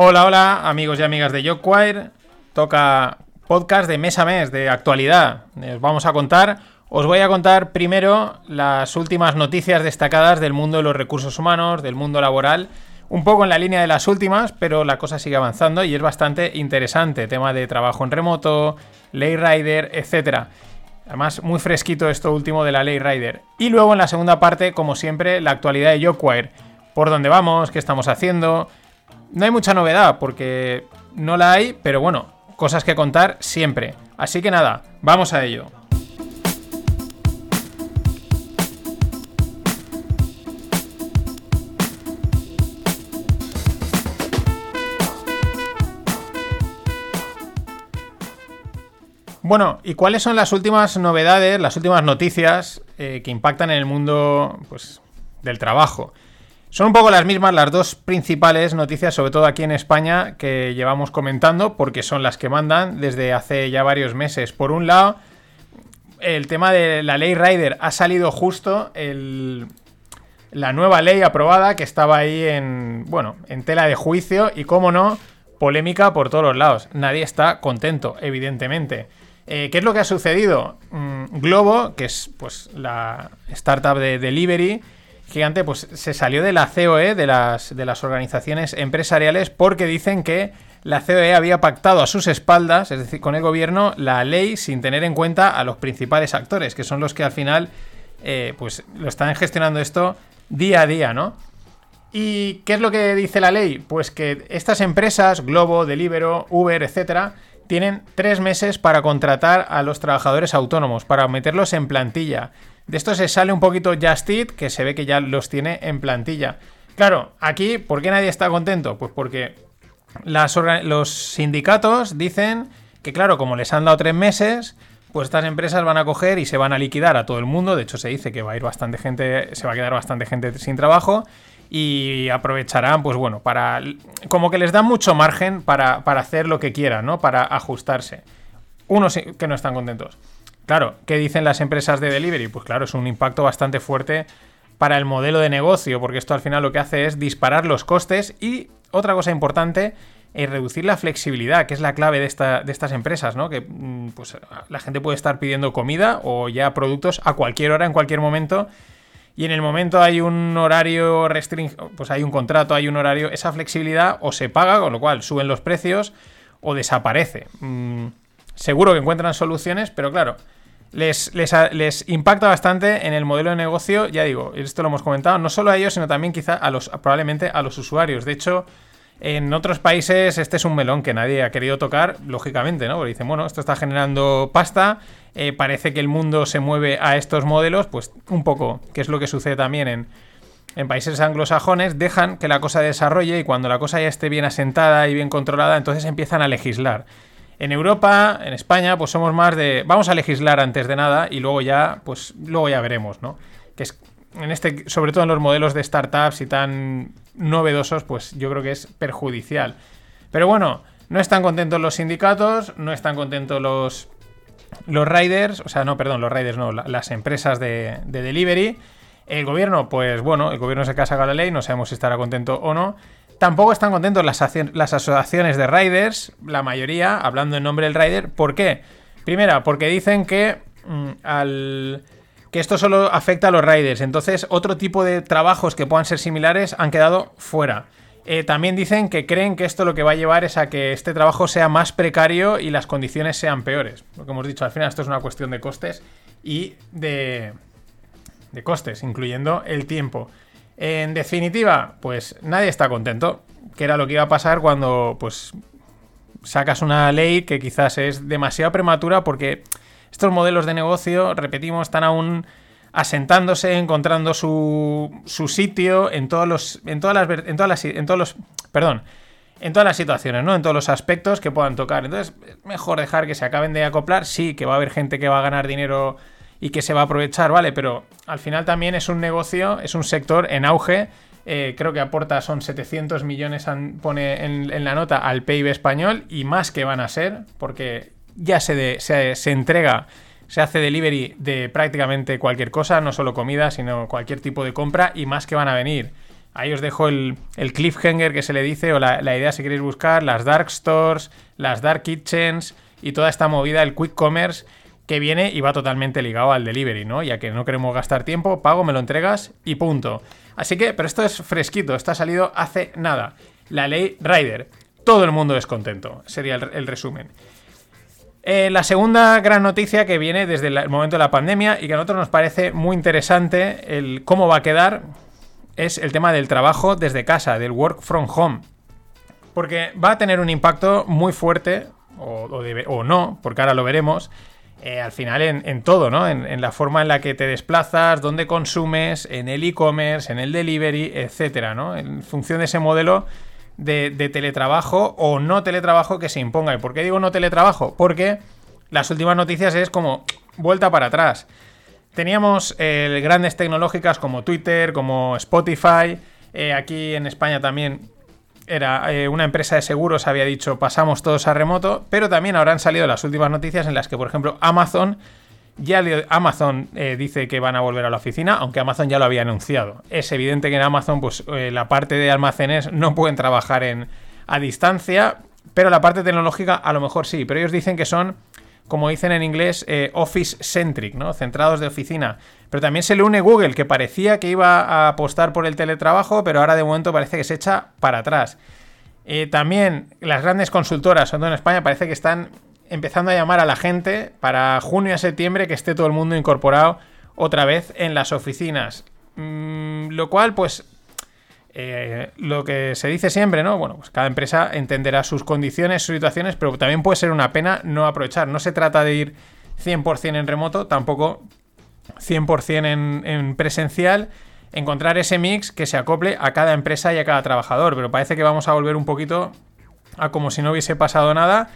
Hola, hola, amigos y amigas de Jockwire. Toca podcast de mes a mes, de actualidad. Os vamos a contar. Os voy a contar primero las últimas noticias destacadas del mundo de los recursos humanos, del mundo laboral. Un poco en la línea de las últimas, pero la cosa sigue avanzando y es bastante interesante. Tema de trabajo en remoto, ley rider, etcétera. Además, muy fresquito esto último de la ley rider. Y luego en la segunda parte, como siempre, la actualidad de Jockwire. Por dónde vamos, qué estamos haciendo. No hay mucha novedad porque no la hay, pero bueno, cosas que contar siempre. Así que nada, vamos a ello. Bueno, ¿y cuáles son las últimas novedades, las últimas noticias eh, que impactan en el mundo pues, del trabajo? Son un poco las mismas las dos principales noticias, sobre todo aquí en España, que llevamos comentando, porque son las que mandan desde hace ya varios meses. Por un lado, el tema de la ley Rider ha salido justo la nueva ley aprobada que estaba ahí en, bueno, en tela de juicio y, como no, polémica por todos los lados. Nadie está contento, evidentemente. Eh, ¿Qué es lo que ha sucedido? Mm, Globo, que es pues la startup de delivery, gigante, pues se salió de la COE, de las, de las organizaciones empresariales, porque dicen que la COE había pactado a sus espaldas, es decir, con el gobierno, la ley sin tener en cuenta a los principales actores, que son los que al final eh, pues lo están gestionando esto día a día, ¿no? ¿Y qué es lo que dice la ley? Pues que estas empresas, Globo, Delivero, Uber, etcétera, tienen tres meses para contratar a los trabajadores autónomos, para meterlos en plantilla. De esto se sale un poquito Just que se ve que ya los tiene en plantilla. Claro, aquí, ¿por qué nadie está contento? Pues porque los sindicatos dicen que, claro, como les han dado tres meses, pues estas empresas van a coger y se van a liquidar a todo el mundo. De hecho, se dice que va a ir bastante gente, se va a quedar bastante gente sin trabajo y aprovecharán, pues bueno, para. Como que les dan mucho margen para, hacer lo que quieran, ¿no? Para ajustarse. Unos que no están contentos. Claro, ¿qué dicen las empresas de delivery? Pues claro, es un impacto bastante fuerte para el modelo de negocio, porque esto al final lo que hace es disparar los costes y otra cosa importante es reducir la flexibilidad, que es la clave de, estas empresas, ¿no? Que mm, pues, la gente puede estar pidiendo comida o ya productos a cualquier hora, en cualquier momento, y en el momento hay un horario restringido, pues hay un contrato, hay un horario, esa flexibilidad o se paga, con lo cual suben los precios o desaparece. Mm, seguro que encuentran soluciones, pero claro, les, les, impacta bastante en el modelo de negocio, ya digo, esto lo hemos comentado, no solo a ellos, sino también quizá a los, probablemente a los usuarios. De hecho, en otros países este es un melón que nadie ha querido tocar, lógicamente, ¿no? Porque dicen, bueno, esto está generando pasta, eh, parece que el mundo se mueve a estos modelos, pues un poco, que es lo que sucede también en, en países anglosajones, dejan que la cosa desarrolle y cuando la cosa ya esté bien asentada y bien controlada, entonces empiezan a legislar. En Europa, en España, pues somos más de vamos a legislar antes de nada y luego ya, pues luego ya veremos, ¿no? Que es en este, sobre todo en los modelos de startups y tan novedosos, pues yo creo que es perjudicial. Pero bueno, no están contentos los sindicatos, no están contentos los los riders, o sea, no, perdón, los riders no, las empresas de, de delivery. El gobierno, pues bueno, el gobierno se casa con la ley, no sabemos si estará contento o no. Tampoco están contentos las, asociaciones de riders, la mayoría, hablando en nombre del rider. ¿Por qué? Primera, porque dicen que mm, que esto solo afecta a los riders. Entonces, otro tipo de trabajos que puedan ser similares han quedado fuera. Eh, también dicen que creen que esto lo que va a llevar es a que este trabajo sea más precario y las condiciones sean peores. Lo que hemos dicho, al final esto es una cuestión de costes y de, de costes, incluyendo el tiempo. En definitiva, pues nadie está contento, que era lo que iba a pasar cuando pues sacas una ley que quizás es demasiado prematura porque estos modelos de negocio, repetimos, están aún asentándose, encontrando su, su sitio en todos los en todas las en todas las en todos los perdón, en todas las situaciones, ¿no? En todos los aspectos que puedan tocar. Entonces, es mejor dejar que se acaben de acoplar, sí, que va a haber gente que va a ganar dinero y que se va a aprovechar, ¿vale? Pero al final también es un negocio, es un sector en auge. Eh, creo que aporta, son 700 millones, pone en, la nota, al PIB español y más que van a ser, porque ya se, se, entrega, se hace delivery de prácticamente cualquier cosa, no solo comida, sino cualquier tipo de compra y más que van a venir. Ahí os dejo el, cliffhanger que se le dice, o la, la, idea si queréis buscar, las dark stores, las dark kitchens y toda esta movida, el quick commerce que viene y va totalmente ligado al delivery, ¿no? Ya que no queremos gastar tiempo, pago, me lo entregas y punto. Así que, pero esto es fresquito, esto ha salido hace nada. La ley Rider. Todo el mundo es contento, sería el, resumen. Eh, la segunda gran noticia que viene desde el momento de la pandemia y que a nosotros nos parece muy interesante el cómo va a quedar es el tema del trabajo desde casa, del work from home. Porque va a tener un impacto muy fuerte, o, o no, porque ahora lo veremos, eh, al final en, todo, ¿no? En, la forma en la que te desplazas, dónde consumes, en el e-commerce, en el delivery, etcétera, ¿no? En función de ese modelo de, teletrabajo o no teletrabajo que se imponga. ¿Y por qué digo no teletrabajo? Porque las últimas noticias es como vuelta para atrás. Teníamos eh, grandes tecnológicas como Twitter, como Spotify. Eh, aquí en España también era eh, una empresa de seguros, había dicho pasamos todos a remoto, pero también habrán salido las últimas noticias en las que, por ejemplo, Amazon ya Amazon eh, dice que van a volver a la oficina, aunque Amazon ya lo había anunciado. Es evidente que en Amazon, pues eh, la parte de almacenes no pueden trabajar en, a distancia, pero la parte tecnológica a lo mejor sí. Pero ellos dicen que son como dicen en inglés, eh, office-centric, ¿no? Centrados de oficina. Pero también se le une Google, que parecía que iba a apostar por el teletrabajo, pero ahora de momento parece que se echa para atrás. Eh, también las grandes consultoras, sobre todo en España, parece que están empezando a llamar a la gente para junio a septiembre que esté todo el mundo incorporado otra vez en las oficinas. Mm, lo cual, pues, eh, lo que se dice siempre, ¿no? Bueno, pues cada empresa entenderá sus condiciones, sus situaciones, pero también puede ser una pena no aprovechar. No se trata de ir 100% en remoto, tampoco 100% en, en presencial. Encontrar ese mix que se acople a cada empresa y a cada trabajador. Pero parece que vamos a volver un poquito a como si no hubiese pasado nada.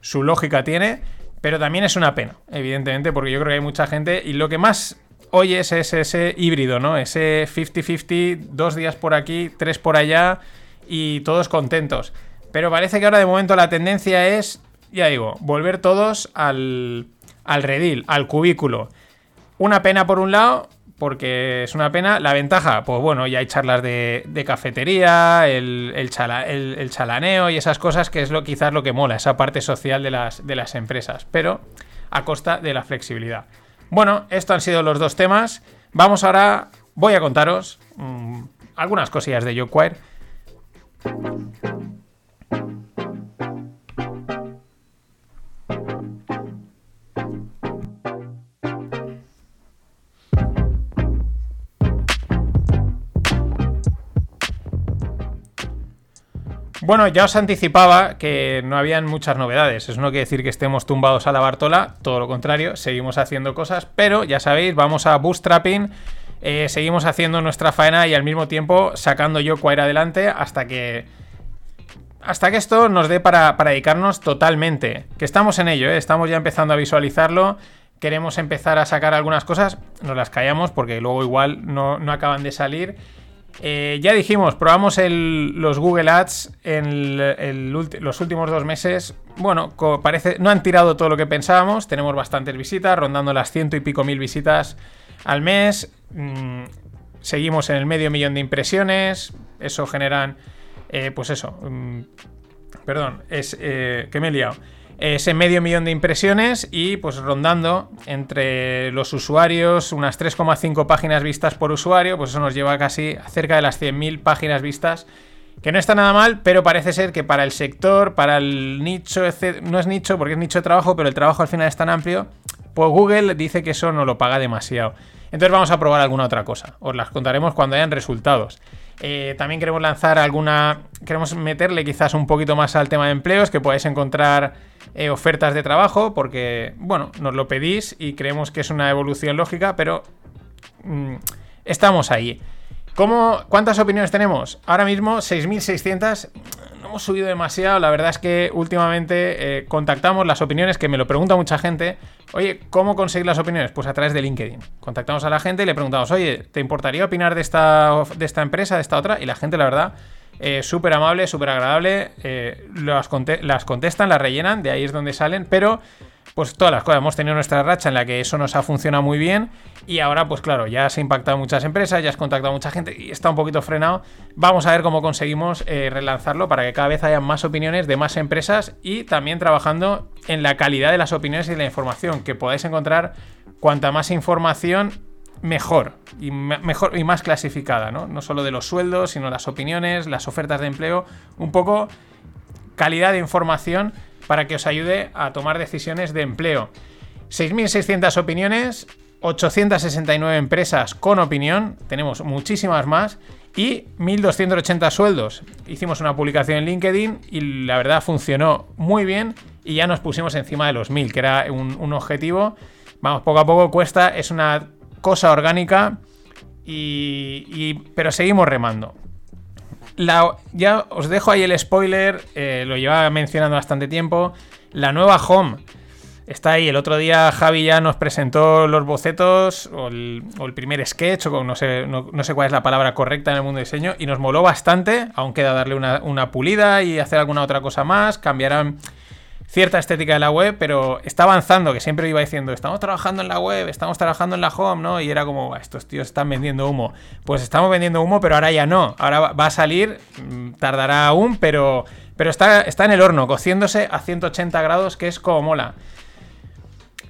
Su lógica tiene, pero también es una pena, evidentemente, porque yo creo que hay mucha gente. Y lo que más hoy es ese, híbrido, ¿no? Ese 50-50, dos días por aquí, tres por allá y todos contentos. Pero parece que ahora de momento la tendencia es, ya digo, volver todos al, al redil, al cubículo. Una pena por un lado, porque es una pena. La ventaja, pues bueno, ya hay charlas de, cafetería, el, el, chalaneo y esas cosas, que es lo quizás lo que mola, esa parte social de las, de las empresas, pero a costa de la flexibilidad. Bueno, estos han sido los dos temas. Vamos ahora, voy a contaros mm, algunas cosillas de Yoquire. Bueno, ya os anticipaba que no habían muchas novedades. Eso no quiere decir que estemos tumbados a la Bartola, todo lo contrario, seguimos haciendo cosas, pero ya sabéis, vamos a bootstrapping, eh, seguimos haciendo nuestra faena y al mismo tiempo sacando yo Quire adelante hasta que. Hasta que esto nos dé para, dedicarnos totalmente. Que estamos en ello, ¿eh? estamos ya empezando a visualizarlo. Queremos empezar a sacar algunas cosas, nos las callamos porque luego igual no, no acaban de salir. Eh, ya dijimos, probamos los Google Ads en los últimos dos meses. Bueno, parece, no han tirado todo lo que pensábamos. Tenemos bastantes visitas, rondando las ciento y pico mil visitas al mes. Mm, seguimos en el medio millón de impresiones. Eso generan, eh, pues eso. Mm, perdón, es eh, que me he liado ese medio millón de impresiones y pues rondando entre los usuarios unas 3,5 páginas vistas por usuario, pues eso nos lleva casi a cerca de las 100.000 páginas vistas, que no está nada mal, pero parece ser que para el sector, para el nicho, no es nicho porque es nicho de trabajo, pero el trabajo al final es tan amplio, pues Google dice que eso no lo paga demasiado. Entonces vamos a probar alguna otra cosa, os las contaremos cuando hayan resultados. Eh, también queremos lanzar alguna. Queremos meterle quizás un poquito más al tema de empleos, que podáis encontrar eh, ofertas de trabajo, porque, bueno, nos lo pedís y creemos que es una evolución lógica, pero mm, estamos ahí. ¿Cómo, ¿Cuántas opiniones tenemos? Ahora mismo 6.600 hemos subido demasiado. La verdad es que últimamente eh, contactamos las opiniones, que me lo pregunta mucha gente. Oye, ¿cómo conseguir las opiniones? Pues a través de LinkedIn. Contactamos a la gente y le preguntamos, oye, ¿te importaría opinar de esta, de esta empresa, de esta otra? Y la gente, la verdad, eh, súper amable, súper agradable. Eh, las contestan, las rellenan, de ahí es donde salen, pero pues todas las cosas. Hemos tenido nuestra racha en la que eso nos ha funcionado muy bien y ahora, pues claro, ya se ha impactado muchas empresas, ya has contactado a mucha gente y está un poquito frenado. Vamos a ver cómo conseguimos eh, relanzarlo para que cada vez haya más opiniones de más empresas y también trabajando en la calidad de las opiniones y la información, que podáis encontrar cuanta más información mejor y mejor y más clasificada, ¿no? No solo de los sueldos, sino las opiniones, las ofertas de empleo, un poco calidad de información para que os ayude a tomar decisiones de empleo. 6.600 opiniones, 869 empresas con opinión, tenemos muchísimas más, y 1.280 sueldos. Hicimos una publicación en LinkedIn y la verdad funcionó muy bien y ya nos pusimos encima de los 1.000, que era un, objetivo. Vamos, poco a poco cuesta, es una cosa orgánica, y, pero seguimos remando ya os dejo ahí el spoiler, eh, lo llevaba mencionando bastante tiempo. La nueva Home está ahí. El otro día Javi ya nos presentó los bocetos o el, primer sketch, o no sé, no, sé cuál es la palabra correcta en el mundo de diseño, y nos moló bastante. Aún queda darle una, una pulida y hacer alguna otra cosa más. Cambiarán cierta estética de la web, pero está avanzando, que siempre iba diciendo, estamos trabajando en la web, estamos trabajando en la home, ¿no? Y era como, estos tíos están vendiendo humo. Pues estamos vendiendo humo, pero ahora ya no. Ahora va a salir, mm, tardará aún, pero, pero está, está en el horno, cociéndose a 180 grados, que es como mola.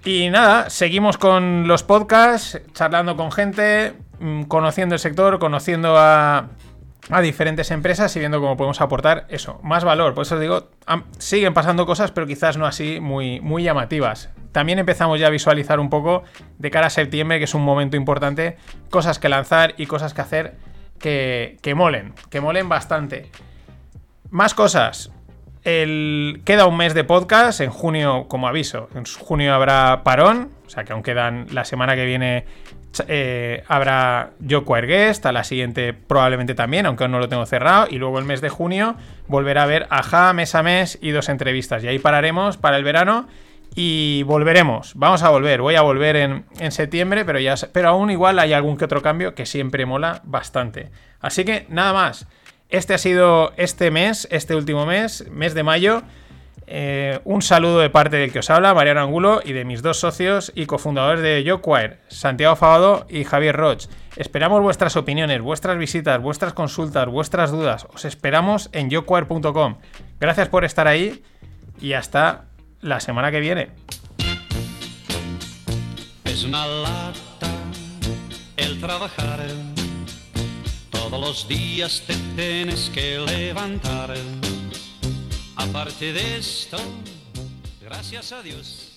Y nada, seguimos con los podcasts, charlando con gente, mm, conociendo el sector, conociendo a, a diferentes empresas y viendo cómo podemos aportar eso, más valor. Por eso os digo, siguen pasando cosas, pero quizás no así muy, muy llamativas. También empezamos ya a visualizar un poco de cara a septiembre, que es un momento importante, cosas que lanzar y cosas que hacer que, que molen, que molen bastante. Más cosas. El, queda un mes de podcast, en junio, como aviso, en junio habrá parón, o sea que aún quedan la semana que viene eh, habrá Yo Guest, a la siguiente probablemente también, aunque aún no lo tengo cerrado. Y luego el mes de junio volverá a haber Aja mes a mes y dos entrevistas. Y ahí pararemos para el verano y volveremos. Vamos a volver. Voy a volver en, septiembre, pero, ya, pero aún igual hay algún que otro cambio que siempre mola bastante. Así que nada más. Este ha sido este mes, este último mes, mes de mayo. Eh, un saludo de parte del que os habla, Mariano Angulo, y de mis dos socios y cofundadores de YoQuire, Santiago Fabado y Javier Roch. Esperamos vuestras opiniones, vuestras visitas, vuestras consultas, vuestras dudas. Os esperamos en yoquire.com. Gracias por estar ahí y hasta la semana que viene. Es una lata el trabajar. Todos los días te tienes que levantar. Aparte de esto, gracias a Dios.